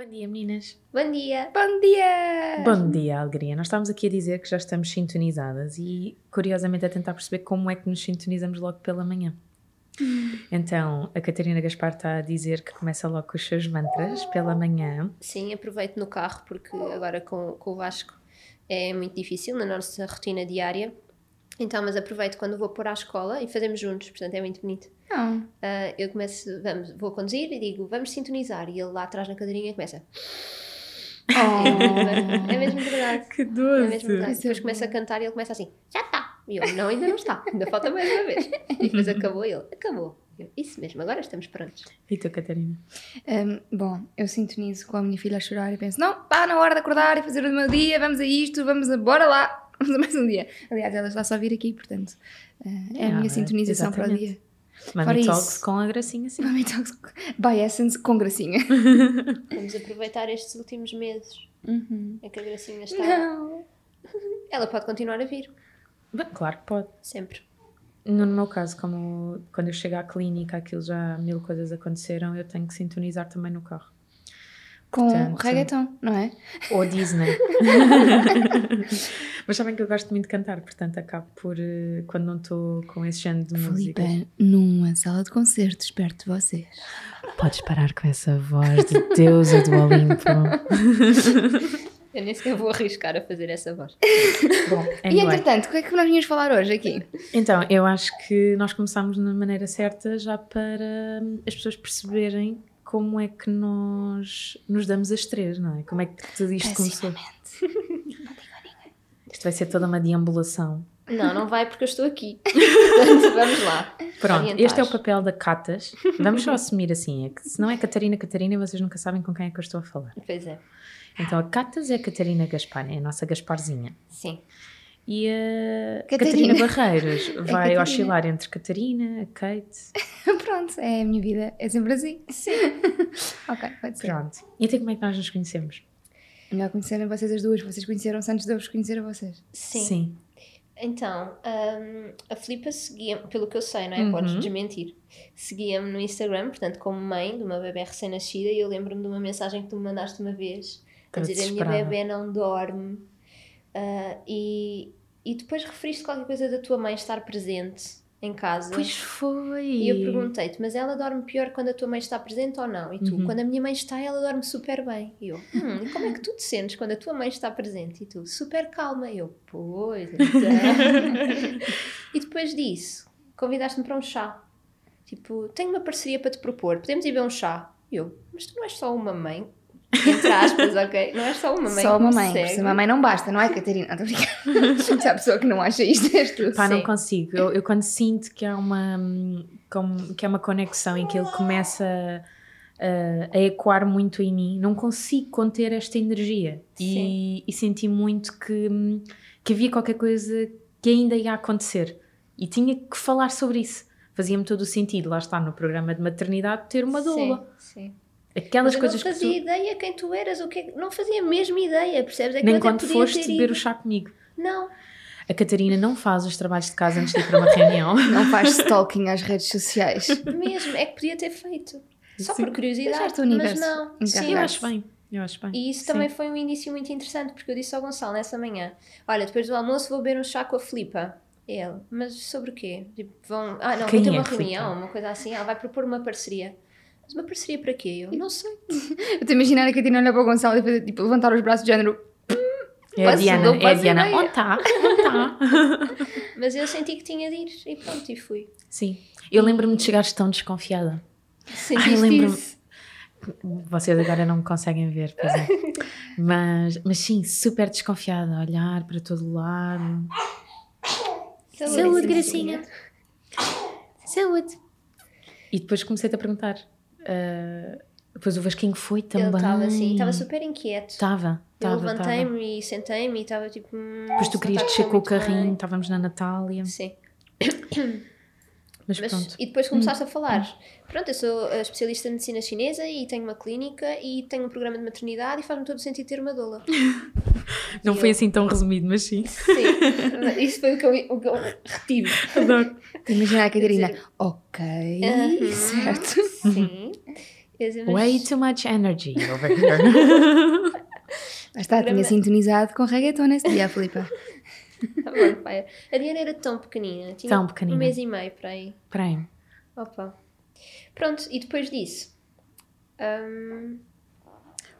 Bom dia, meninas. Bom dia! Bom dia! Bom dia, alegria. Nós estávamos aqui a dizer que já estamos sintonizadas e, curiosamente, a tentar perceber como é que nos sintonizamos logo pela manhã. Hum. Então, a Catarina Gaspar está a dizer que começa logo com os seus mantras pela manhã. Sim, aproveito no carro porque agora com, com o Vasco é muito difícil na nossa rotina diária. Então, mas aproveito quando vou pôr à escola e fazemos juntos, portanto é muito bonito. Oh. Uh, eu começo, vamos, vou conduzir e digo, vamos sintonizar. E ele lá atrás na cadeirinha começa. Oh. É mesmo verdade. Que doce! É mesmo verdade. Depois começa a cantar e ele começa assim, já está. E eu, não, ainda não está, ainda falta mais uma vez. E depois acabou ele, acabou. Eu, Isso mesmo, agora estamos prontos. E tu, Catarina? Um, bom, eu sintonizo com a minha filha a chorar e penso: não, pá, na hora de acordar e fazer o meu dia, vamos a isto, vamos a, bora lá, vamos a mais um dia. Aliás, ela está só a vir aqui, portanto, uh, é a Ah, minha sintonização para o exatamente. dia. Mami Talks isso. com a gracinha, sim. Mami Talks by Essence com gracinha. Vamos aproveitar estes últimos meses Uhum. em que a Gracinha está. Não. Ela pode continuar a vir, Bem, claro que pode. sempre. No meu caso, como quando eu chego à clínica, aquilo já mil coisas aconteceram, eu tenho que sintonizar também no carro. Com Portanto- reggaeton, não é? Ou Disney. Mas sabem que eu gosto muito de cantar, portanto acabo por, eh, quando não estou com esse género de. Filipe, numa sala de concertos perto de vocês. Podes parar com essa voz de deusa do Olimpo. Eu nem sequer vou arriscar a fazer essa voz. Bom, E anyway. entretanto, o que é que nós vinhamos falar hoje aqui? Então, eu acho que nós começámos na maneira certa já para as pessoas perceberem como é que nós nos damos as três, não é? Como é que tudo isto começou. Isto vai ser toda uma deambulação. Não, não vai porque eu estou aqui. Portanto, vamos lá. Pronto, Orientar. este é o papel da Catas. Vamos só assumir assim, é que se não é Catarina Catarina, vocês nunca sabem com quem é que eu estou a falar. Pois é. Então a Catas é a Catarina Gaspar, é a nossa Gasparzinha. Sim. E a Catarina. Catarina, Barreiros vai Catarina. oscilar entre Catarina, a Kate. Pronto, é a minha vida, é sempre assim. Sim. ok, pode ser. Pronto. E até como é que nós nos conhecemos? Melhor conhecerem vocês as duas, vocês conheceram-se antes de eu vos conhecer a vocês. Sim. Então, hum, a Filipa seguia, pelo que eu sei, não é? Uhum. Podes desmentir. Seguia-me no Instagram, portanto, como mãe de uma bebê recém-nascida, e eu lembro-me de uma mensagem que tu me mandaste uma vez a dizer: a minha bebê não dorme. Ah, e, e depois referiste qualquer coisa da tua mãe estar presente em casa. Pois foi. E eu perguntei-te, mas ela dorme pior quando a tua mãe está presente ou não? E tu, Uhum. quando a minha mãe está, ela dorme super bem. E eu, hum, e como é que tu te sentes quando a tua mãe está presente? E tu, super calma. E eu, pois, então. e depois disso, convidaste-me para um chá. Tipo, tenho uma parceria para te propor, podemos ir ver um chá? E eu, mas tu não és só uma mãe? Entre aspas, ok? Não és só uma mãe Só uma mãe, segue. se uma mãe não basta, não é, Catarina? Não, estou a brincar. Se há pessoa que não acha isto, és tu. Pá, não Sim. consigo. Eu, eu quando sinto que há uma hum, como- que é uma conexão em que ele começa a, a ecoar muito em mim, não consigo conter esta energia. E, e senti muito que, que havia qualquer coisa que ainda ia acontecer. E tinha que falar sobre isso. Fazia-me todo o sentido, lá está no programa de maternidade, ter uma doula. Sim, sim. Aquelas Mas coisas não que fazia tu, ideia quem tu eras, o que é- não fazia a mesma ideia, percebes? É que nem quando foste beber o chá comigo. Não, A Catarina não faz os trabalhos de casa antes de ir para uma reunião. Não faz stalking às redes sociais. mesmo, é que podia ter feito. Só Sim. por curiosidade, mas não. Sim, Eu acho bem. Eu acho bem. E isso Sim. também foi um início muito interessante, porque eu disse ao Gonçalo nessa manhã: Olha, depois do almoço vou beber um chá com a Filipa. Ele, mas sobre o quê? Tipo, vão. Ah, não, Quem vou ter é uma reunião, uma coisa assim. Ela vai propor uma parceria. Mas uma parceria para quê? Eu não sei. Eu estou a imaginar a Catarina olhar para o Gonçalo e fazer, tipo, levantar os braços de género. É a Diana, não é a Diana. ideia. Onde está? Onde está? Mas eu senti que tinha de ir e pronto, e fui. Sim. Eu lembro-me de chegares tão desconfiada. Sentiste lembro-me. isso? Vocês agora não me conseguem ver, pois é. Mas, mas sim, super desconfiada, olhar para todo lado. Saúde, Gracinha. Saúde. E depois comecei-te a perguntar. Ah, depois o Vasquinho foi também. Ele estava assim, estava super inquieto. Estava, eu levantei-me e sentei-me e estava tipo. hum, Depois tu querias descer com o carrinho, estávamos na Natália. Sim. Mas, Mas- pronto. e depois começaste a falar. Pronto, eu sou uh, especialista em medicina chinesa e tenho uma clínica e tenho um programa de maternidade e faz-me todo o sentido ter uma doula. Não e foi eu- assim tão resumido, mas sim. Sim, isso foi o que eu, o que eu retive. Adoro. Imagina a Catarina. Ok, Aham. certo. Sim. Mas- Way too much energy over here. Lá está, tinha sintonizado com reggaeton nesse dia, Filipa. Fire. A Diana era tão pequenina. Tinha Tão pequenina. Um mês e meio para aí. Espera aí. Opa. Pronto, e depois disso? como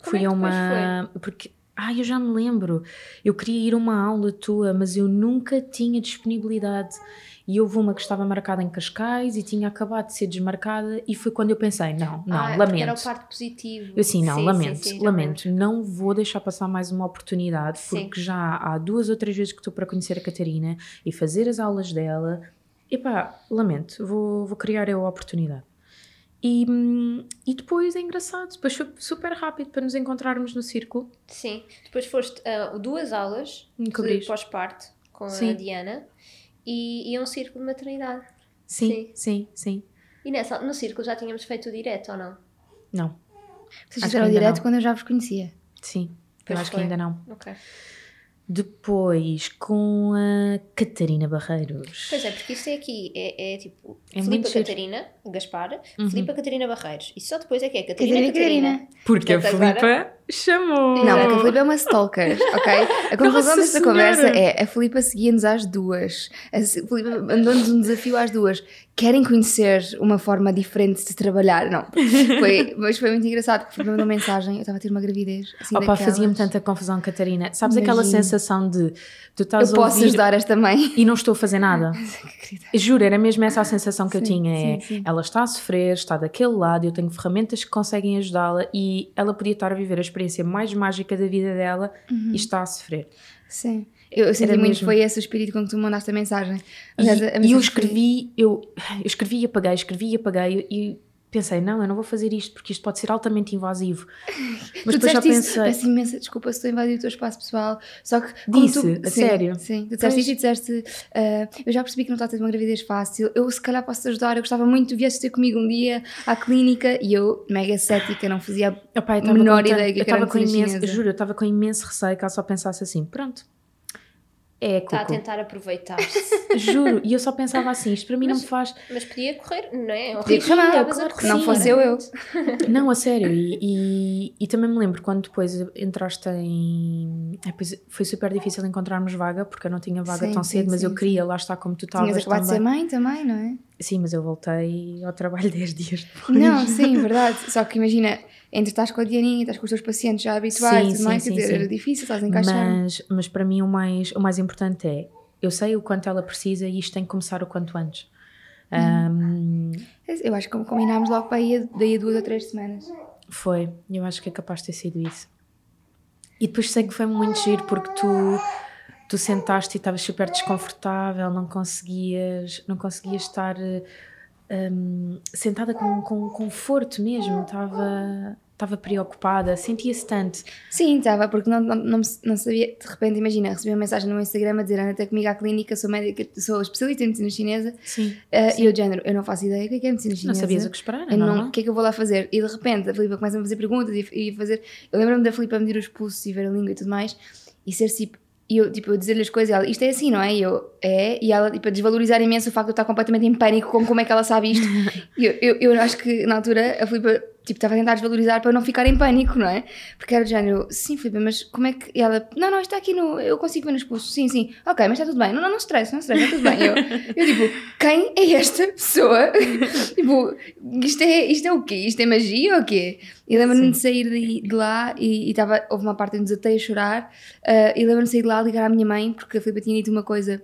Fui é a uma. Porque. Ai, eu já me lembro. Eu queria ir a uma aula tua, mas eu nunca tinha disponibilidade. E houve uma que estava marcada em Cascais e tinha acabado de ser desmarcada. E foi quando eu pensei: não, não, Ah, porque Era o lamento. parto positivo. Eu assim, não, Sim, lamento, sim, sim, lamento. Não vou deixar passar mais uma oportunidade, porque já há duas ou três vezes que estou para conhecer a Catarina e fazer as aulas dela. Epá, lamento, vou, vou criar eu a oportunidade. E, e depois é engraçado, depois foi super rápido para nos encontrarmos no círculo. Sim. Depois foste a duas aulas de pós-parto com a Sim. Diana e, e a um círculo de maternidade. Sim, Sim. sim, sim. E nessa, no círculo já tínhamos feito o direto ou não? Não, Vocês Acho fizeram ainda direto não. quando eu já vos conhecia. sim. Pois eu acho foi. que ainda não. Ok. Depois com a Catarina Barreiros. Pois é, porque isto é aqui, é, é tipo É Filipa. Catarina, Gaspar, Uhum. Filipa Catarina Barreiros. E só depois é que é Catarina Catarina, Catarina. Catarina. Porque a Portanto, agora- Filipa chamou. Não, porque a Filipa é uma stalker, ok? A conclusão Nossa desta Senhora! conversa é a Filipa seguia-nos às duas. A Filipa mandou-nos um desafio às duas. Querem conhecer uma forma diferente de trabalhar? Não. Foi, mas foi muito engraçado porque a Filipa mandou mensagem. Eu estava a ter uma gravidez. Assim, Opa, daquelas. fazia-me tanta confusão, Catarina. Sabes aquela Imagino. sensação de tu estás Eu a posso ouvir ajudar esta mãe. e não estou a fazer nada? Juro, era mesmo essa a sensação que eu Sim, tinha. é, sim, sim. Ela está a sofrer, está daquele lado, eu tenho ferramentas que conseguem ajudá-la e ela podia estar a viver a experiência mais mágica da vida dela Uhum. e está a sofrer. Sim. Eu, eu senti muito mesmo. foi esse o espírito com que tu mandaste a mensagem. E, Aliás, a e mensagem eu foi- escrevi, eu, eu escrevi e apaguei, escrevi e apaguei e pensei, não, eu não vou fazer isto porque isto pode ser altamente invasivo. Mas tu depois já disseste isso, pensei, peço imensa desculpa se estou a invadir o teu espaço pessoal. Só que. Disse? tu, A sim, sério? Sim, tu disseste Pois. isto e disseste. ah, eu já percebi que não está a ter uma gravidez fácil. Eu se calhar posso te ajudar. Eu gostava muito de viesse ter comigo um dia à clínica e eu, mega cética, não fazia. A menor ideia que eu estava com imenso, juro, eu estava com imenso receio que ela só pensasse assim, pronto, é Está a tentar aproveitar-se. Juro, e eu só pensava assim, isto para mim não me faz. Mas podia correr, não é? É um Podia correr, estavas claro que não sim, fosse eu, eu. Não, a sério, e, e, e também me lembro quando depois entraste em. é, foi super difícil encontrarmos vaga, porque eu não tinha vaga Sim, tão sim, cedo, mas sim, eu queria, lá está como tu estavas. Tinhas acabado de ser também. mãe também, não é? Sim, mas eu voltei ao trabalho 10 dias depois. Não, sim, verdade. Só que imagina, entre estás com a Dianinha, estás com os teus pacientes já habituados Sim, e mais, sim, sim, era difícil, estás encaixar. Mas, mas para mim o mais, o mais importante é eu sei o quanto ela precisa e isto tem que começar o quanto antes. Ahm, Eu acho que combinámos logo para aí daí a duas ou três semanas. foi, eu acho que é capaz de ter sido isso. E depois sei que foi muito giro porque tu, tu sentaste e estavas super desconfortável, não conseguias, não conseguias estar ahm, sentada com, com conforto mesmo, estava, estava preocupada, sentia-se tanto. Sim, estava, porque não, não, não, não sabia, de repente, imagina, recebi uma mensagem no Instagram a dizer anda até comigo à clínica, sou médica, sou especialista em medicina chinesa, Sim. eh, Sim. e eu, de género, eu não faço ideia o que é, que é medicina Não chinesa. sabias o que esperar, é Eu não, normal. o que é que eu vou lá fazer? E de repente a Filipa começa a fazer perguntas e, e fazer. Eu lembro-me da Filipa medir os pulsos e ver a língua e tudo mais, e ser tipo. E eu, tipo, eu dizer-lhe as coisas e ela, isto é assim, não é? E eu, é. E ela, tipo, a desvalorizar imenso o facto de eu estar completamente em pânico com como é que ela sabe isto. e eu, eu, eu acho que na altura a Filipa tipo, estava a tentar desvalorizar para eu não ficar em pânico, não é? Porque era de género, sim, Filipe, mas como é que. E ela, não, não, está aqui no. Eu consigo ver nos pulsos. Sim, sim. Ok, mas está tudo bem. Não, não, não stress, não stress, está tudo bem. Eu, eu tipo, quem é esta pessoa? tipo, isto é, isto é o quê? Isto é magia ou o quê? E lembro-me de sair de, de lá e, e tava, houve uma parte em que desatei a chorar. Uh, e lembro-me de sair de lá ligar à minha mãe, porque a Filipe tinha dito uma coisa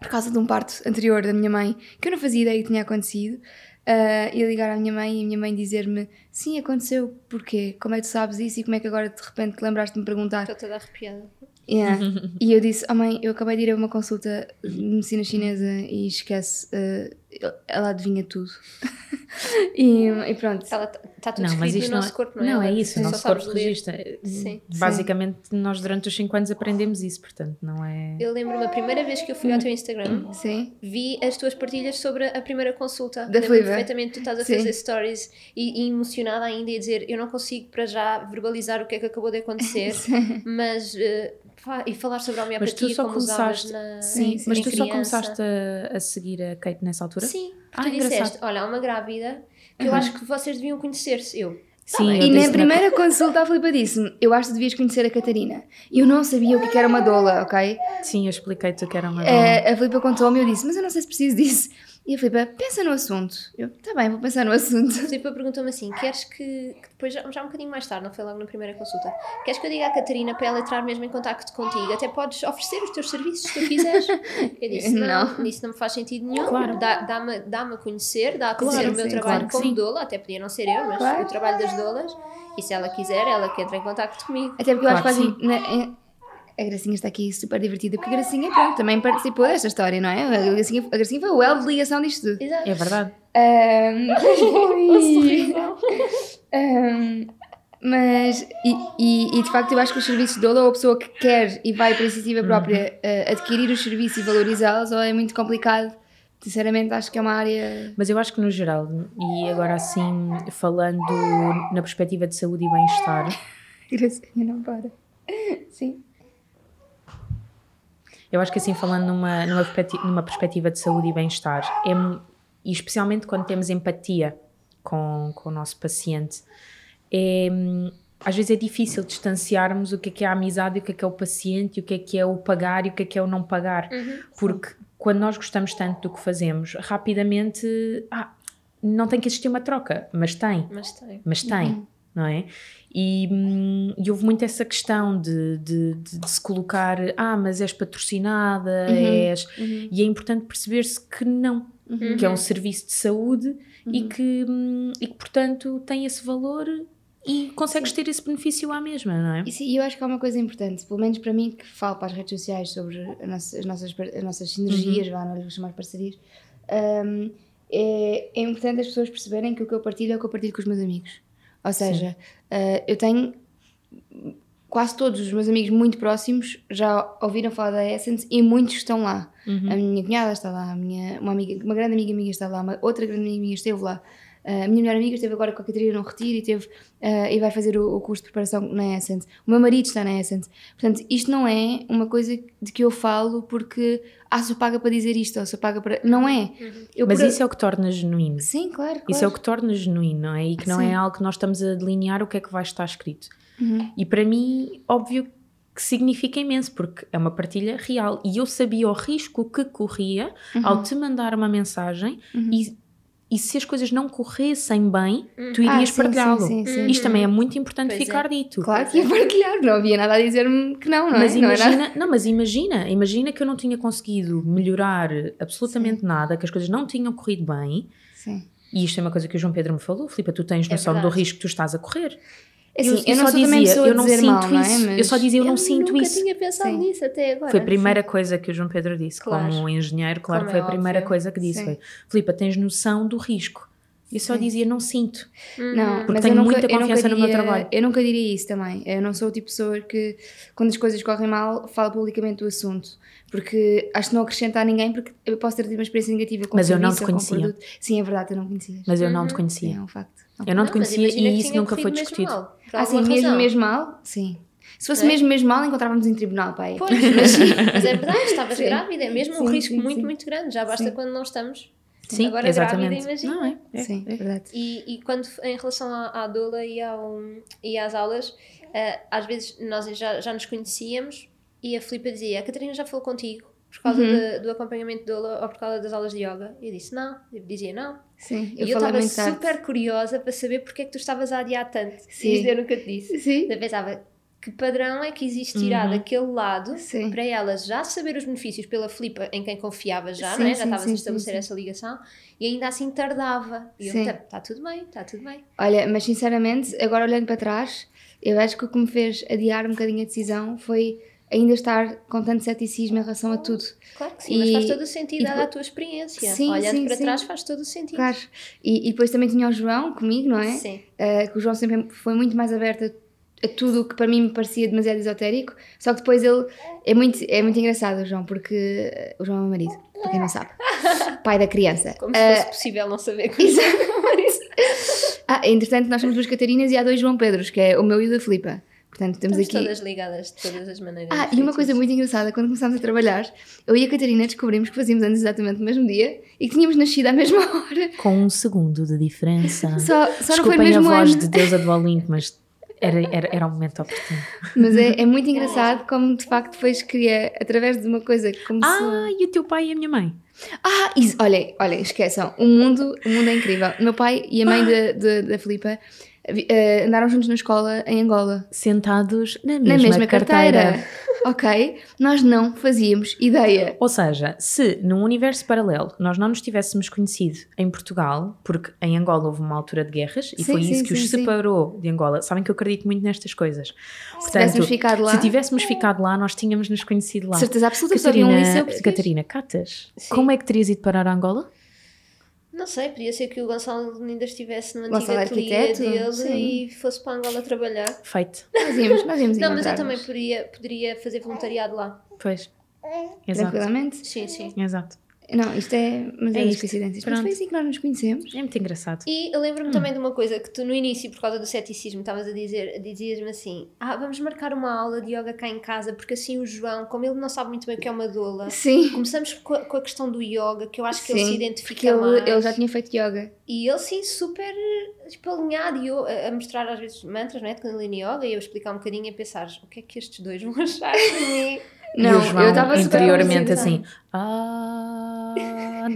por causa de um parto anterior da minha mãe, que eu não fazia ideia que tinha acontecido. Uh, e ligar à minha mãe e a minha mãe dizer-me: Sim, aconteceu, porquê? Como é que tu sabes isso e como é que agora de repente te lembraste de me perguntar? Estou toda arrepiada. Yeah. e eu disse: Oh mãe, eu acabei de ir a uma consulta de medicina chinesa e esquece, uh, ela adivinha tudo. e, e, pronto. Está tudo não, mas isto no nosso corpo, não é? Não, é isso, o nosso corpo registra. Sim. Basicamente, Sim. nós durante os 5 anos aprendemos isso, portanto, não é. Eu lembro-me a primeira vez que eu fui ao teu Instagram, Sim. vi as tuas partilhas sobre a primeira consulta. Da Fliva. perfeitamente, tu estás a fazer stories e, e, emocionada ainda e a dizer: Eu não consigo para já verbalizar o que é que acabou de acontecer, mas. Uh, e falar sobre a homeopatia mas tu só começaste, na, sim, sim, mas tu criança. só começaste a, a, seguir a Kate nessa altura? Sim, porque ah, tu disseste, olha, há uma grávida que uhum. eu acho que vocês deviam conhecer-se. Eu, tá Sim, e na primeira na... consulta a Filipa disse-me: Eu acho que devias conhecer a Catarina. E eu não sabia o que era uma doula, ok? Sim, eu expliquei-te o que era uma eh, doula. Uh, a Filipa contou-me e eu disse: Mas eu não sei se preciso disso. E a Filipa, pensa no assunto. Eu, tá bem, vou pensar no assunto. A Filipa perguntou-me assim: queres que, que depois, já, já, um bocadinho mais tarde, não foi logo na primeira consulta, queres que eu diga à Catarina para ela entrar mesmo em contacto contigo? Até podes oferecer os teus serviços se tu quiseres. Eu disse: não, não. isso não me faz sentido nenhum. Claro. Dá-me dá a conhecer, dá a conhecer claro, o meu sim, trabalho claro como doula, até podia não ser eu, mas claro. o trabalho das doulas. E se ela quiser, ela que entra em contacto comigo. Até porque eu acho quase a Gracinha está aqui super divertida, porque a Gracinha, pronto, também participou desta história, não é? A Gracinha, a Gracinha foi o elo de ligação disto tudo. Exato. É verdade. Um, um, mas, e, e, e, de facto, eu acho que os serviços de doula, ou a pessoa que quer e vai por iniciativa própria uh, adquirir os serviços e valorizá-los, ou é muito complicado. Sinceramente, acho que é uma área. Mas eu acho que no geral, e agora assim, falando na perspectiva de saúde e bem-estar. Gracinha, não para. Sim. Eu acho que assim, falando numa, numa, perspectiva, numa perspectiva de saúde e bem-estar, é, e especialmente quando temos empatia com, com o nosso paciente, é, às vezes é difícil distanciarmos o que é, que é a amizade, o que é que é o paciente, o que é que é o pagar e o que é que é o não pagar. Uhum, porque sim. quando nós gostamos tanto do que fazemos, rapidamente, ah, não tem que existir uma troca, mas tem. Mas tem. Mas tem, uhum. Não é? E, hum, e, houve muito essa questão de, de, de, de, se colocar, ah, mas és patrocinada, uhum, és. Uhum. E é importante perceber-se que não, uhum. que é um serviço de saúde e, uhum. que, hum, e que, portanto, tem esse valor e consegues Sim. ter esse benefício à mesma, não é? E eu acho que há uma coisa importante, pelo menos para mim, que falo para as redes sociais sobre nossa, as, nossas, as nossas sinergias, uhum. vá, não lhe vou chamar parcerias. Um, é, é importante as pessoas perceberem que o que eu partilho é o que eu partilho com os meus amigos. Ou seja, uh, eu tenho quase todos os meus amigos muito próximos já ouviram falar da Essence e muitos estão lá. Uhum. A minha cunhada está lá, a minha, uma, amiga, uma grande amiga minha está lá, uma outra grande amiga minha esteve lá. Uh, a minha melhor amiga esteve agora com a Catarina no retiro e, teve, uh, e vai fazer o, o, curso de preparação na Essence. O meu marido está na Essence. Portanto, isto não é uma coisa de que eu falo porque ah, sou paga para dizer isto ou sou paga para. Não é. Uhum. Mas por... isso é o que torna genuíno. Sim, claro, claro. Isso é o que torna genuíno, não é? E que não é Sim. é algo que nós estamos a delinear o que é que vai estar escrito. Uhum. E para mim, óbvio que significa imenso, porque é uma partilha real. E eu sabia o risco que corria uhum. ao te mandar uma mensagem uhum. e e se as coisas não corressem bem, hum. tu irias ah, partilhá-lo. Isto também é muito importante pois ficar é. dito. Claro que ia partilhar, não havia nada a dizer-me que não, não mas é? Imagina, não, não, mas imagina, imagina que eu não tinha conseguido melhorar absolutamente sim. nada, que as coisas não tinham corrido bem. Sim. E isto é uma coisa que o João Pedro me falou, Filipe, tu tens é noção é do risco que tu estás a correr. Assim, eu, eu, eu só dizia, eu não sinto mal, não é? isso. Mas... Eu só dizia, eu, não sinto nunca isso. tinha pensado Sim. nisso até agora. Foi a primeira Sim. coisa que o João Pedro disse, claro. como engenheiro, claro, como foi é a primeira óbvio. coisa que disse. Sim. Foi, Filipe, tens noção do risco. Eu só Sim. dizia, não sinto. Hum. Não, porque tenho nunca, muita confiança diria, no meu trabalho. Eu nunca diria isso também. Eu não sou o tipo de pessoa que, quando as coisas correm mal, fala publicamente do assunto. Porque acho que não acrescenta a ninguém, porque eu posso ter tido uma experiência negativa com Mas eu não te conhecia. Sim, é verdade, eu não conhecia. Mas eu não te uhum. conhecia. é um facto. Eu não te conhecia e isso nunca foi discutido. Mal, ah, sim, mesmo, mesmo mal? Sim. Se fosse é? mesmo, mesmo mal, encontrávamos em tribunal, pai. Pois, mas, mas é verdade, estavas grávida, é mesmo sim, um risco sim, muito, sim. muito grande. Já basta quando não estamos Sim, Agora exatamente. grávida, imagina. Não, é, é, Sim, é. verdade. E, e quando, em relação à, à doula e, ao, e às aulas, eh, às vezes nós já, já nos conhecíamos e a Filipa dizia: A Catarina já falou contigo por causa Uhum. de- do acompanhamento de doula ou por causa das aulas de yoga? E eu disse: Não. Eu dizia: Não. Sim, e eu estava tarde. super curiosa para saber porque é que tu estavas a adiar tanto. Sim. Isto eu nunca te disse. Sim. Eu pensava: Que padrão é que existirá Uhum. daquele lado Sim. para ela já saber os benefícios pela Filipa em quem confiava já, Sim, não é? já estavas sim, a estabelecer essa ligação e ainda assim tardava. E eu, está tudo bem, está tudo bem. Olha, mas sinceramente, agora olhando para trás, eu acho que o que me fez adiar um bocadinho a decisão foi ainda estar com tanto ceticismo em relação a tudo. Claro que sim, mas E- faz todo o sentido dada a tua experiência. Sim, Olhando sim, para sim. trás faz todo o sentido. Claro. E, e depois também tinha o João comigo, não é? Sim. Uh, que o João sempre foi muito mais aberto a, a tudo o que para mim me parecia demasiado esotérico. Só que depois ele é muito, é muito engraçado, o João, porque uh, o João é o meu marido, para quem não sabe. Pai da criança. Como se fosse possível não saber que ah, entretanto, nós somos duas Catarinas e há dois João Pedros, que é o meu e o da Filipa. Portanto, temos estamos aqui. todas ligadas de todas as maneiras. Ah, e uma coisa muito engraçada, quando começámos a trabalhar, eu e a Catarina descobrimos que fazíamos anos exatamente no mesmo dia e que tínhamos nascido à mesma hora. Com um segundo de diferença. Só, só não foi no Desculpem a mesmo voz ano. de deusa do Olimpo, mas era, era, era o momento oportuno. Mas é, é muito engraçado como de facto depois queria, através de uma coisa que começou. Ah, e o teu pai e a minha mãe? Ah, isso, olhem, olhem, esqueçam. O mundo, o mundo é incrível. O meu pai e a mãe da, da, da Filipa eh, andaram juntos na escola em Angola. Sentados na mesma, Na mesma carteira. carteira. ok? Nós não fazíamos ideia. Ou seja, se num universo paralelo nós não nos tivéssemos conhecido em Portugal, porque em Angola houve uma altura de guerras e Sim, foi sim, isso que os sim, sim. separou de Angola. Sabem que eu acredito muito nestas coisas. Se tivéssemos ficado lá, se tivéssemos ficado lá, nós tínhamos nos conhecido lá. certeza absoluta, havia um Catarina. Catarina Catas, como é que terias ido parar a Angola? Não sei, podia ser que o Gonçalo ainda estivesse no antigo Gonçalo ateliê dele sim. e fosse para Angola trabalhar. Feito. Nós íamos, nós íamos Não, mas eu também poderia, poderia fazer voluntariado lá. Pois. Exato. Tranquilamente. Sim, sim. Exato. Não, isto é. Mas É é, isto. coincidências. Mas Pronto. foi assim que nós nos conhecemos. É muito engraçado. E eu lembro-me também de uma coisa que tu no início, por causa do ceticismo, estavas a dizer, dizias-me assim: ah, vamos marcar uma aula de yoga cá em casa, porque assim o João, como ele não sabe muito bem o que é uma doula, Sim. começamos com a, com a questão do yoga, que eu acho que ele se Sim, identifica ele, mais. ele já tinha feito yoga. E ele sim, super tipo, alinhado e eu a, a mostrar às vezes mantras, não é? De Kundalini Yoga e eu explicar um bocadinho e a pensar: o que é que estes dois vão achar de mim? e Não, o João eu estava super interiormente assim. Ah.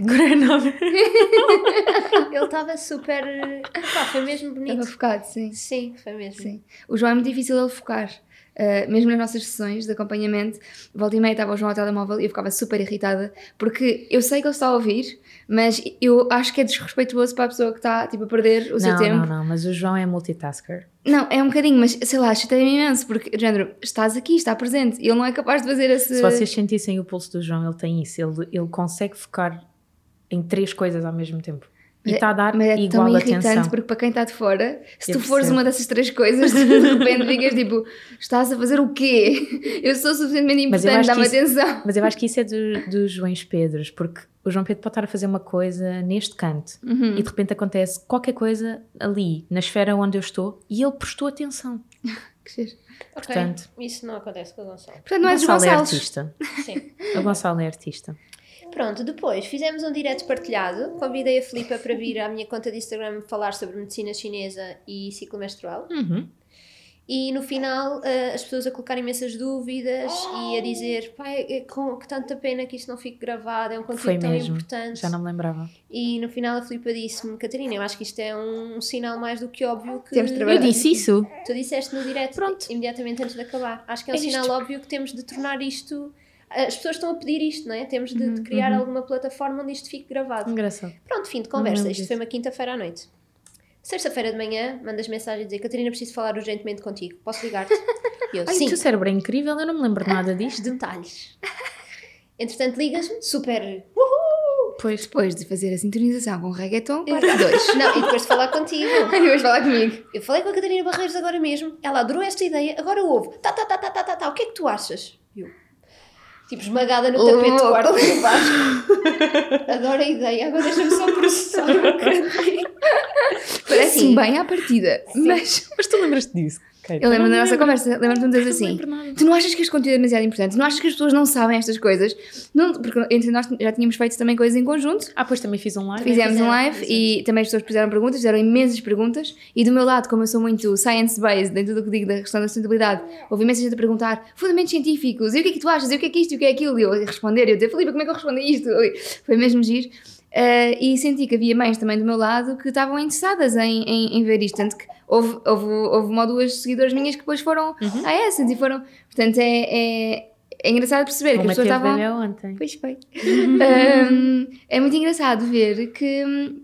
Ele estava super. Pá, foi mesmo Estava bonito. focado, sim. Sim, foi mesmo. Sim. O João é muito difícil ele focar. Uh, mesmo nas nossas sessões de acompanhamento, volta e meia estava o João ao telemóvel e eu ficava super irritada porque eu sei que ele está a ouvir, mas eu acho que é desrespeituoso para a pessoa que está tipo, a perder o seu Não, tempo. não, não, mas o João é multitasker. Não, é um bocadinho, mas sei lá, chateia-me imenso porque, género, estás aqui, está presente e ele não é capaz de fazer esse. Se vocês sentissem o pulso do João, ele tem isso. Ele, ele consegue focar em três coisas ao mesmo tempo. E está a dar Mas é igual tão irritante atenção. porque para quem está de fora, se Eu tu fores uma dessas três coisas, de repente ficas tipo, estás a fazer o quê? Eu sou suficientemente importante, dá-me atenção. Mas eu acho que isso é do- dos Joões Pedros, porque o João Pedro pode estar a fazer uma coisa neste canto Uhum. e de repente acontece qualquer coisa ali, na esfera onde eu estou, e ele prestou atenção. Que giro. Ok, Portanto- isso não acontece com o Gonçalo. Portanto, não o és o Gonçalo é artista. Sim. O Gonçalo é artista. Pronto, depois fizemos um direto partilhado. Convidei a Filipa para vir à minha conta de Instagram falar sobre medicina chinesa e ciclo menstrual. Uhum. E no final eh, as pessoas a colocar imensas dúvidas e a dizer pai, é com que tanta pena que isto não fique gravado, é um conteúdo Foi tão mesmo. importante. Já não me lembrava. E no final a Filipa disse-me, Catarina, eu acho que isto é um, sinal mais do que óbvio que Temos de Eu trabalhar. disse isso. tu disseste no direto, Pronto. imediatamente antes de acabar. Acho que é um É sinal óbvio que temos de tornar isto. As pessoas estão a pedir isto, não é? Temos de, Uhum, de criar alguma plataforma onde isto fique gravado. Engraçado. Pronto, fim de conversa. Isto foi uma quinta-feira à noite. Sexta-feira de manhã, mandas mensagem a dizer Catarina, preciso falar urgentemente contigo. Posso ligar-te? E eu, Ai, sim. o teu cérebro é incrível, eu não me lembro nada disto. Detalhes. Entretanto, ligas-me, super. Uhul! Pois. Depois de fazer a sintonização com reggaeton, parte 2. Não, e depois de falar contigo. Ai, vais falar comigo. Eu falei com a Catarina Barreiros agora mesmo. Ela adorou esta ideia, agora ouve. Tá, tá, tá, tá, tá, tá, tá. O que é que tu achas? Tipo, esmagada no tapete do quarto do Vasco. Adoro a ideia, agora deixa-me só processar um bocadinho. Parece-me Sim. bem à partida, mas Mas tu lembras-te disso? Ok, Eu lembro da não nossa conversa, lembro-te de dizer Não assim: nada. Tu não achas que este conteúdo é demasiado importante? Tu não achas que as pessoas não sabem estas coisas? Não, porque entre nós já tínhamos feito também coisas em conjunto. Ah, pois também fiz um live. Fizemos um live e também as pessoas fizeram perguntas, fizeram imensas perguntas. E do meu lado, como eu sou muito science-based em tudo o que digo da questão da sustentabilidade, houve imensa gente a perguntar fundamentos científicos, e o que é que tu achas, e o que é que isto, e o que é aquilo? E eu a responder, e eu dizer, Filipe, como é que eu respondo a isto? Foi mesmo giro. Eh, e senti que havia mães também do meu lado que estavam interessadas em, em, em ver isto. Tanto que houve, houve, houve uma ou duas seguidoras minhas que depois foram Uhum. à Essence e foram. Portanto, é, é, é engraçado perceber que Uma as pessoas estavam. ontem. Pois foi. Um, é muito engraçado ver que hum,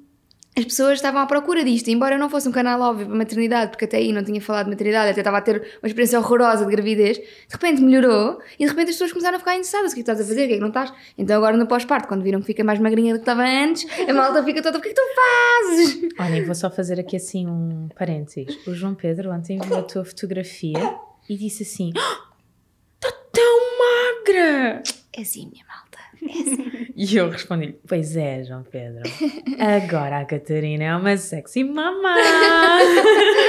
as pessoas estavam à procura disto, embora eu não fosse um canal óbvio para maternidade, porque até aí não tinha falado de maternidade, até estava a ter uma experiência horrorosa de gravidez, de repente melhorou e de repente as pessoas começaram a ficar interessadas: o que é que estás a fazer? O que é que não estás? Então agora no pós-parto, quando viram que fica mais magrinha do que estava antes, a malta fica toda: o que é que tu fazes? Olha, vou só fazer aqui assim um parênteses. O João Pedro ontem viu a tua fotografia e disse assim: Está tão magra! É assim, minha malta. E eu respondi: Pois é, João Pedro. Agora a Catarina é uma sexy mamã.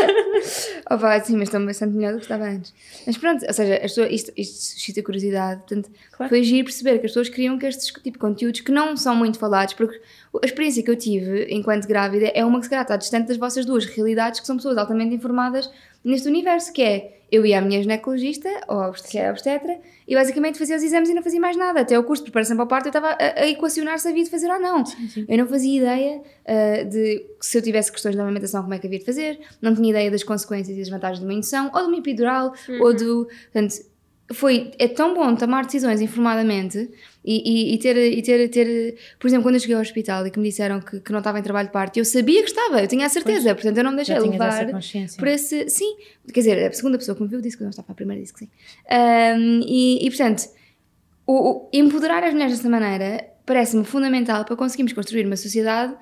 Opa, sim, mas estão bastante melhor do que estava antes. Mas pronto, ou seja, as pessoas, isto, isto suscita curiosidade. Portanto, Claro. foi giro perceber que as pessoas queriam que estes tipo de conteúdos que não são muito falados, porque a experiência que eu tive enquanto grávida é uma que se calhar está distante das vossas duas realidades, que são pessoas altamente informadas neste universo, que é eu ia à minha ginecologista, ou é obstetra, e basicamente fazia os exames e não fazia mais nada. Até o curso de preparação para o parto eu estava a, a equacionar se havia de fazer ou não. Eu não fazia ideia ah, de se eu tivesse questões de amamentação, como é que havia de fazer, não tinha ideia das consequências e das vantagens de uma indução, ou de uma epidural, ou do. Portanto, foi, é tão bom tomar decisões informadamente e, e, e ter, e ter, ter. Por exemplo, quando eu cheguei ao hospital e que me disseram que, que não estava em trabalho de parto, eu sabia que estava, eu tinha a certeza, portanto eu não me deixei levar por esse. Sim, quer dizer, a segunda pessoa que me viu disse que eu não estava, a primeira disse que sim. Ahm, e, e, portanto, o, o empoderar as mulheres desta maneira parece-me fundamental para conseguirmos construir uma sociedade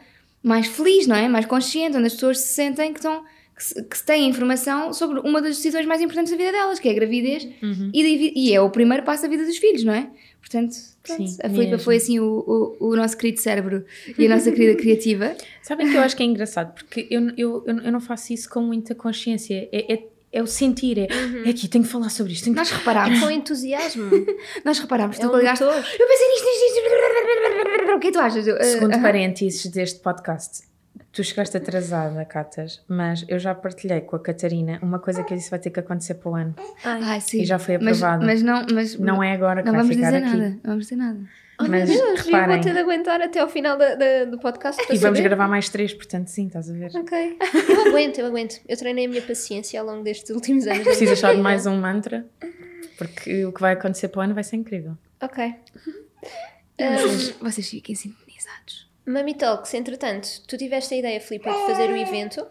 mais feliz, não é? Mais consciente, onde as pessoas se sentem que estão. Que, se- que têm informação sobre uma das decisões mais importantes da vida delas, que é a gravidez, Uhum. e, e é o primeiro passo da vida dos filhos, não é? Portanto, pronto, Sim, a Filipa foi assim o, o, o nosso querido cérebro e a nossa querida criativa. Sabem que eu acho que é engraçado, porque eu, eu, eu, não faço isso com muita consciência. É, é, é o sentir, é, é aqui, tenho que falar sobre isto. Tenho que... Nós reparámos, Com entusiasmo. nós reparámos, É tu um ligaste. Eu pensei nisto, nisto, nisto. O que é que tu achas? Uh, Segundo aham. parênteses deste podcast, tu chegaste atrasada, Catas, mas eu já partilhei com a Catarina uma coisa que eu disse vai ter que acontecer para o ano. Ai, Ai, sim. E já foi Mas- aprovado. Mas, não, mas Não é agora que não vai vamos ficar dizer aqui. nada. Não vamos dizer nada. oh meu Mas Deus, eu reparem. vou ter de aguentar até ao final da- da- do podcast E vamos saber. gravar mais três, portanto, sim, estás a ver? Ok. Eu aguento, eu aguento. Eu treinei a minha paciência ao longo destes últimos anos. minha só de mais um mantra, porque o que vai acontecer para o ano vai ser incrível. Ok. Vocês, vocês fiquem sintonizados. Mami Talks, entretanto, tu tiveste a ideia, Filipe, de fazer o evento.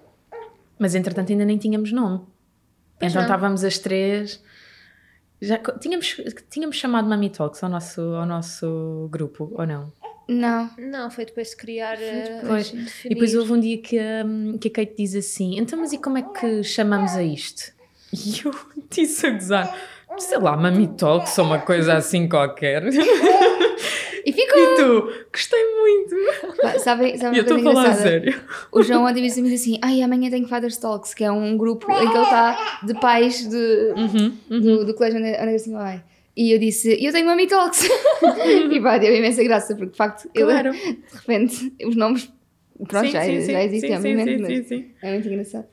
Mas entretanto ainda nem tínhamos nome. Pois então não. estávamos as três. Já, tínhamos, tínhamos chamado Mami Talks ao nosso, ao nosso grupo, ou não? Não. Não, foi depois de criar. eh, Pois. definir. E depois houve um dia que, hum, que a Kate diz assim: então, mas e como é que chamamos a isto? E eu disse a gozar: sei lá, Mami Talks ou uma coisa assim qualquer. E ficou. E tu, gostei muito. Pá, Sabem, sabem E eu estou a falar engraçada? sério. O João ontem disse-me assim: Ai, amanhã tenho Father's Talks, que é um grupo em que ele está de pais de, Uhum, uhum. do, do colégio onde, onde a Gracinha vai. E eu disse: Eu tenho Mami Talks. e pá, deu imensa graça, porque de facto, ele, Claro. de repente, os nomes. Pronto, Sim, já, sim, já sim, existem, sim, obviamente, sim, sim, sim. é muito engraçado.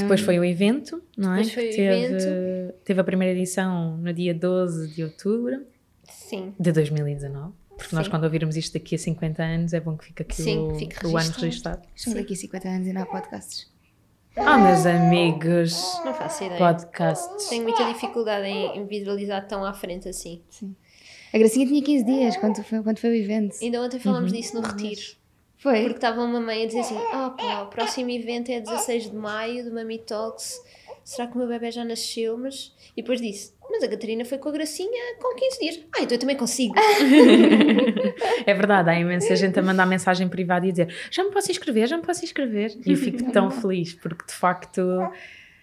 Depois foi o evento, não é? Depois foi o teve, evento. teve a primeira edição no dia 12 de outubro Sim. de 2019. Porque nós, Sim. quando ouvirmos isto daqui a 50 anos, é bom que fique aqui Sim, o, fique o ano registado. Estamos aqui 50 anos e não há podcasts. Ah, meus amigos, Não faço ideia. podcasts. Tenho muita dificuldade em em visualizar tão à frente assim. A Gracinha tinha 15 dias quando foi, quando foi o evento. Ainda ontem falámos disso no retiro. Foi? Porque estava uma mãe a dizer assim: Oh pá, o próximo evento é 16 de maio do Mami Talks. Será que o meu bebê já nasceu? Mas... E depois disse: Mas a Catarina foi com a Gracinha com 15 dias. Ah, então eu também consigo. É verdade, há imensa gente a mandar mensagem privada e dizer já me posso inscrever, já me posso inscrever. E eu fico tão feliz porque de facto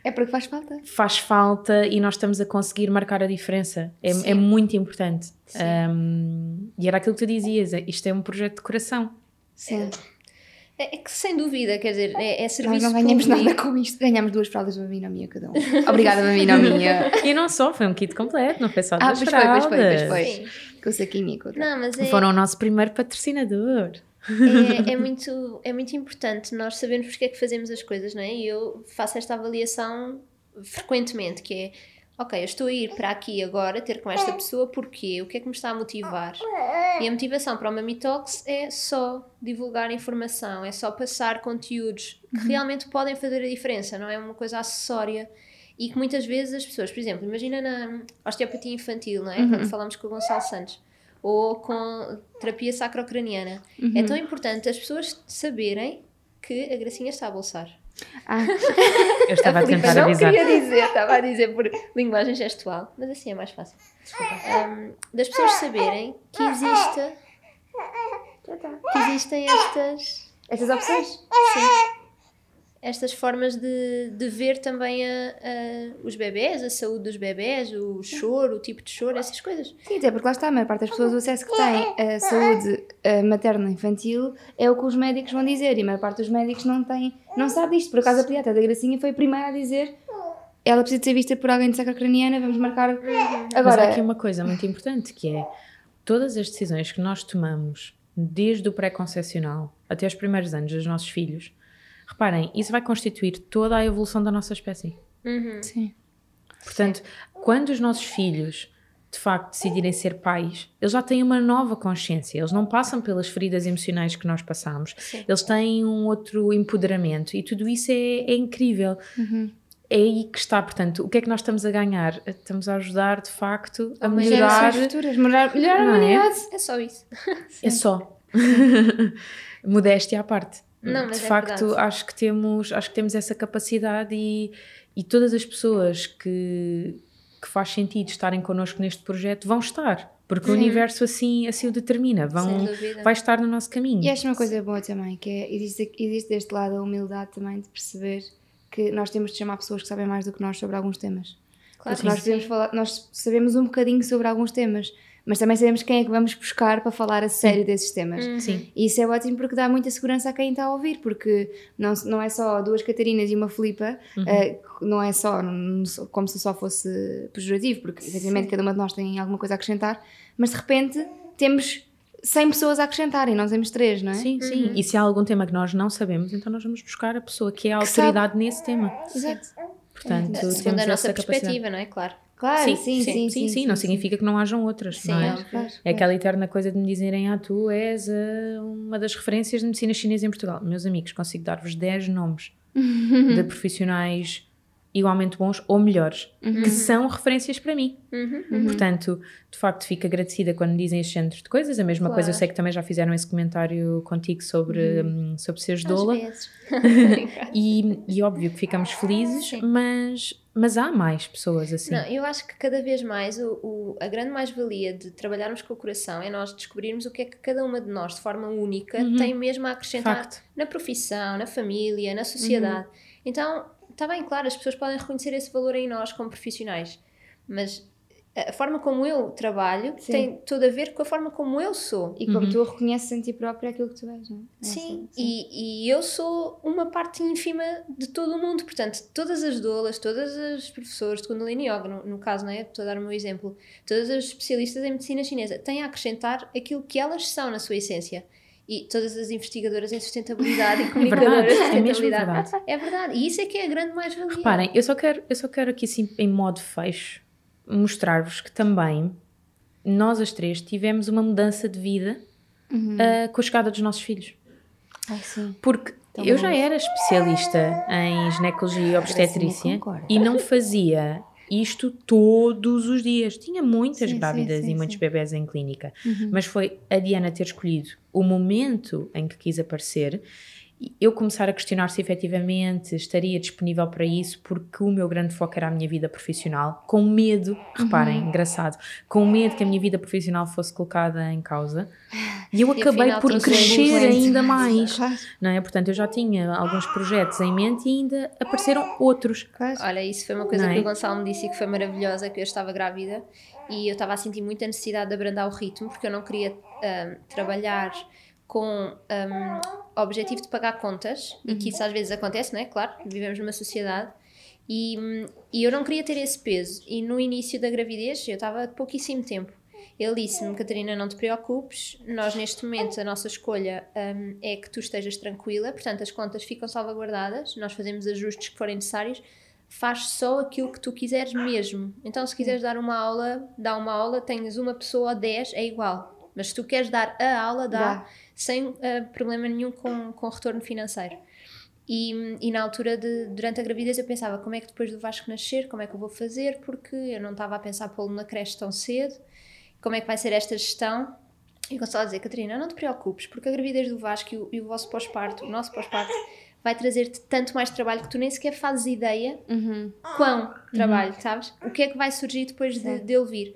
É porque faz falta. faz falta e nós estamos a conseguir marcar a diferença. É, é muito importante. Um, e era aquilo que tu dizias: isto é um projeto de coração. Sim. É, é que sem dúvida, quer dizer, é, é Nós serviço não ganhamos público. nada com isto. Ganhamos duas fraldas mamina minha cada um. Obrigada, mamina minha. E não só, foi um kit completo, não foi só Ah, das pois foi, pois foi, pois fraldas. foi. Sim. Com o saquinho e com outra. Não, mas é, Foram o nosso primeiro patrocinador. é, é muito, é muito importante nós sabermos porque é que fazemos as coisas, não é? E eu faço esta avaliação frequentemente, que é, ok, eu estou a ir para aqui agora ter com esta pessoa, porquê? O que é que me está a motivar? E a motivação para o Mami Talks é só divulgar informação, é só passar conteúdos que realmente podem fazer a diferença, não é uma coisa acessória. E que muitas vezes as pessoas, por exemplo, imagina na osteopatia infantil, não é? Quando falamos com o Gonçalo Santos, ou com terapia sacrocraniana. É tão importante as pessoas saberem que a Gracinha está a bolsar. Ah, Eu estava a, Filipa tentar não avisar. queria dizer, estava a dizer por linguagem gestual, mas assim é mais fácil. Um, das pessoas saberem que existe que existem estas estas opções? sim, estas formas de, de ver também a, a- os bebés, a saúde dos bebés, o choro, o tipo de choro, essas coisas. Sim, até porque lá está, a maior parte das pessoas, o acesso que têm à saúde eh, materna infantil é o que os médicos vão dizer e a maior parte dos médicos não tem, não sabe disto. Por acaso a pediatra da Gracinha foi a primeira a dizer ela precisa de ser vista por alguém de sacra craniana, vamos marcar. Mas Agora, há aqui uma coisa muito importante que é todas as decisões que nós tomamos desde o pré-concepcional até os primeiros anos dos nossos filhos, reparem, isso vai constituir toda a evolução da nossa espécie. Uhum. sim. Portanto, quando os nossos filhos de facto decidirem ser pais, eles já têm uma nova consciência, eles não passam pelas feridas emocionais que nós passamos, Sim. eles têm um outro empoderamento e tudo isso é, é incrível. Uhum. É aí que está, portanto, o que é que nós estamos a ganhar? Estamos a ajudar de facto a melhorar. Futuras, melhorar, melhorar a é? humanidade. É só isso. É só. Modéstia à parte. Não, de é facto, verdade. acho que temos, acho que temos essa capacidade e, e todas as pessoas que, que faz sentido estarem connosco neste projeto vão estar. Porque o universo assim, assim o determina. Vão, vai estar no nosso caminho. E acho uma coisa boa também, que é, existe, existe deste lado a humildade também de perceber que nós temos de chamar pessoas que sabem mais do que nós sobre alguns temas. Claro nós, sim. falar, nós sabemos um bocadinho sobre alguns temas, mas também sabemos quem é que vamos buscar para falar a sério desses temas. Uhum. Sim. E isso é ótimo porque dá muita segurança a quem está a ouvir, porque não, não é só duas Catarinas e uma Filipa, eh, não é só não- como se só fosse pejorativo, porque efetivamente cada uma de nós tem alguma coisa a acrescentar, mas de repente temos 100 pessoas a acrescentar e nós temos 3, não é? Sim, sim. E se há algum tema que nós não sabemos, então nós vamos buscar a pessoa que é a autoridade nesse tema. Exato. Portanto, Segundo temos a nossa perspectiva, não é? Claro. Claro, Sim, sim, sim, sim. sim, Não significa que não hajam outras, Sim, não é? Claro, É aquela eterna coisa de me dizerem, ah, tu és ah, uma das referências de medicina chinesa em Portugal. Meus amigos, consigo dar-vos 10 nomes de profissionais igualmente bons ou melhores, que são referências para mim. Uhum. Portanto, de facto, fico agradecida quando me dizem estes géneros de coisas. A mesma Claro. coisa, eu sei que também já fizeram esse comentário contigo sobre, hum, sobre seres doula. Às vezes. E, e óbvio que ficamos felizes, Sim. mas, mas há mais pessoas assim. Não, eu acho que cada vez mais o, o- a grande mais-valia de trabalharmos com o coração é nós descobrirmos o que é que cada uma de nós, de forma única, tem mesmo a acrescentar Facto. na profissão, na família, na sociedade. Então, está bem, claro, as pessoas podem reconhecer esse valor em nós como profissionais, mas a forma como eu trabalho Sim. tem tudo a ver com a forma como eu sou. E como tu reconheces em ti própria aquilo que tu és, não é? Sim, Essa- E, e eu sou uma parte ínfima de todo o mundo, portanto, todas as doulas, todas as professores de Kundalini Yoga, no, no caso, não é? Estou a dar o meu exemplo, todas as especialistas em medicina chinesa têm a acrescentar aquilo que elas são na sua essência. E todas as investigadoras em sustentabilidade e comunicadoras verdade, de é mesmo sustentabilidade. verdade. É verdade, e isso é que é a grande mais-valia. Reparem, eu só quero, eu só quero aqui assim, em modo fecho, mostrar-vos que também nós as três tivemos uma mudança de vida ah, com a chegada dos nossos filhos. Ai, sim. Porque eu já era especialista em ginecologia e obstetrícia e não fazia isto todos os dias. Tinha muitas Sim, grávidas sim, sim, e muitos bebés em clínica, mas foi a Diana ter escolhido o momento em que quis aparecer eu começar a questionar se efetivamente estaria disponível para isso, porque o meu grande foco era a minha vida profissional, com medo, reparem, Uhum. engraçado, com medo que a minha vida profissional fosse colocada em causa. E eu E acabei afinal por crescer ainda mais Claro, não é? Portanto, eu já tinha alguns projetos em mente e ainda apareceram outros. claro. Olha, isso foi uma coisa é? que o Gonçalo me disse e que foi maravilhosa, que eu estava grávida e eu estava a sentir muita necessidade de abrandar o ritmo, porque eu não queria ahm, trabalhar com um, objetivo de pagar contas, e que isso às vezes acontece, não é? Claro, vivemos numa sociedade. E, hum, e eu não queria ter esse peso. E no início da gravidez, eu estava pouquíssimo tempo. Ele disse-me, Catarina, não te preocupes, nós neste momento a nossa escolha um, é que tu estejas tranquila, portanto as contas ficam salvaguardadas, nós fazemos ajustes que forem necessários, faz só aquilo que tu quiseres mesmo. Então se quiseres dar uma aula, dá uma aula, tens uma pessoa ou 10, é igual. Mas se tu queres dar a aula, dá, Dá. Sem uh, problema nenhum com, com retorno financeiro. E, e na altura, de, durante a gravidez, eu pensava como é que depois do Vasco nascer, como é que eu vou fazer, porque eu não estava a pensar pô-lo na creche tão cedo, como é que vai ser esta gestão. E Gonçalo a dizer, Catarina, não te preocupes, porque a gravidez do Vasco e o, e o vosso pós-parto, o nosso pós-parto, vai trazer-te tanto mais trabalho que tu nem sequer fazes ideia Uhum. quão trabalho, sabes? O que é que vai surgir depois de, de ele vir?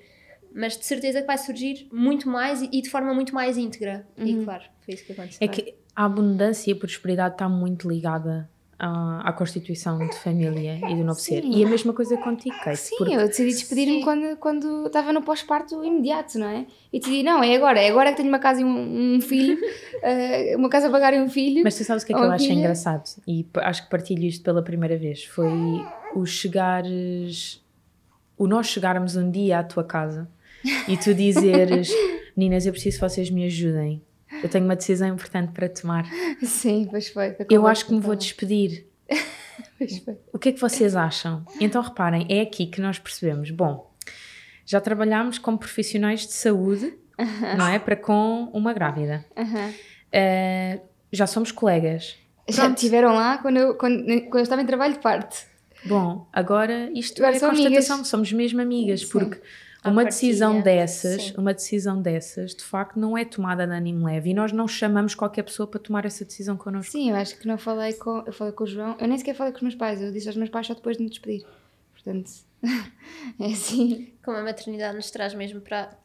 Mas de certeza que vai surgir muito mais e, e de forma muito mais íntegra. E claro, foi isso que aconteceu. É que a abundância e a prosperidade está muito ligada à, à constituição de família e do novo ser. Sim. E a mesma coisa contigo, Kate. Sim, porque eu decidi despedir-me quando, quando estava no pós-parto imediato, não é? E decidi, não, é agora, é agora que tenho uma casa e um, um filho, eh, uma casa a pagar e um filho. Mas tu sabes o que é que eu acho filha. engraçado? E acho que partilho isto pela primeira vez. Foi o chegares. O nós chegarmos um dia à tua casa e tu dizeres: Meninas, eu preciso que vocês me ajudem. Eu tenho uma decisão importante para tomar. Sim, pois foi. foi Eu acho que me vou despedir. Pois foi. O que é que vocês acham? Então reparem, é aqui que nós percebemos. Bom, já trabalhámos como profissionais de saúde, não é? Para com uma grávida. Aham. Eh, já somos colegas. Já Pronto. estiveram lá quando eu, quando, quando eu estava em trabalho de parte. Bom, agora isto Agora é constatação, amigas. somos mesmo amigas, Sim. porque uma decisão dessas, sim. uma decisão dessas, de facto, não é tomada de ânimo leve e nós não chamamos qualquer pessoa para tomar essa decisão connosco. Sim, eu acho que não falei com. Eu falei com o João. Eu nem sequer falei com os meus pais. Eu disse aos meus pais só depois de me despedir. Portanto, é assim. Como a maternidade nos traz mesmo para.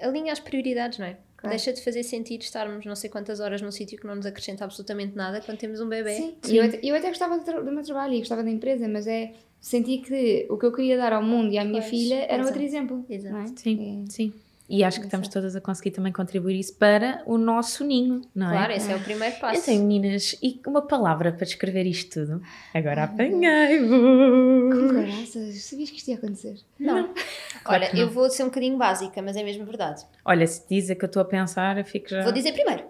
alinhar as prioridades, não é? Claro. Deixa de fazer sentido estarmos não sei quantas horas num sítio que não nos acrescenta absolutamente nada quando temos um bebê. Sim. Sim. E eu, até, eu até gostava do, tra- do meu trabalho e gostava da empresa, mas é. Senti que o que eu queria dar ao mundo e à minha Pois, filha era exato. outro exemplo. Exato. não é? Sim, É. sim. E acho que estamos todas a conseguir também contribuir isso para o nosso ninho, não é? Claro, esse é o primeiro passo. Então, meninas, e uma palavra para descrever isto tudo? Agora Com apanhei-vos! caraças, sabias que isto ia acontecer? Não. Claro Olha, não. eu vou ser um bocadinho básica, mas é mesmo verdade. Olha, se dizer que eu estou a pensar, eu fico já. Vou dizer primeiro: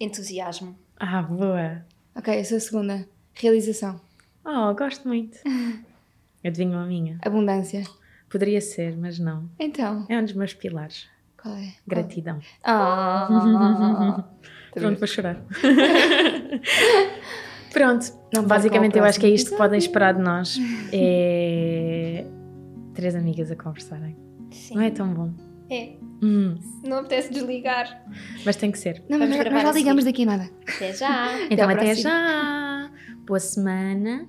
entusiasmo. Ah, boa! Ok, eu sou a segunda. Realização. Oh, gosto muito. Adivinham a minha? Abundância. Poderia ser, mas não. Então, É um dos meus pilares. qual é? Gratidão. Ah! Pronto, vou chorar. Pronto, Não basicamente eu acho que é isto que podem esperar de nós. É três amigas a conversarem. Sim. Não é tão bom. É. Hum, Não apetece desligar. mas tem que ser. Não, mas Vamos nós já a ligamos daqui a nada. Até já. Então até próxima. já! Boa semana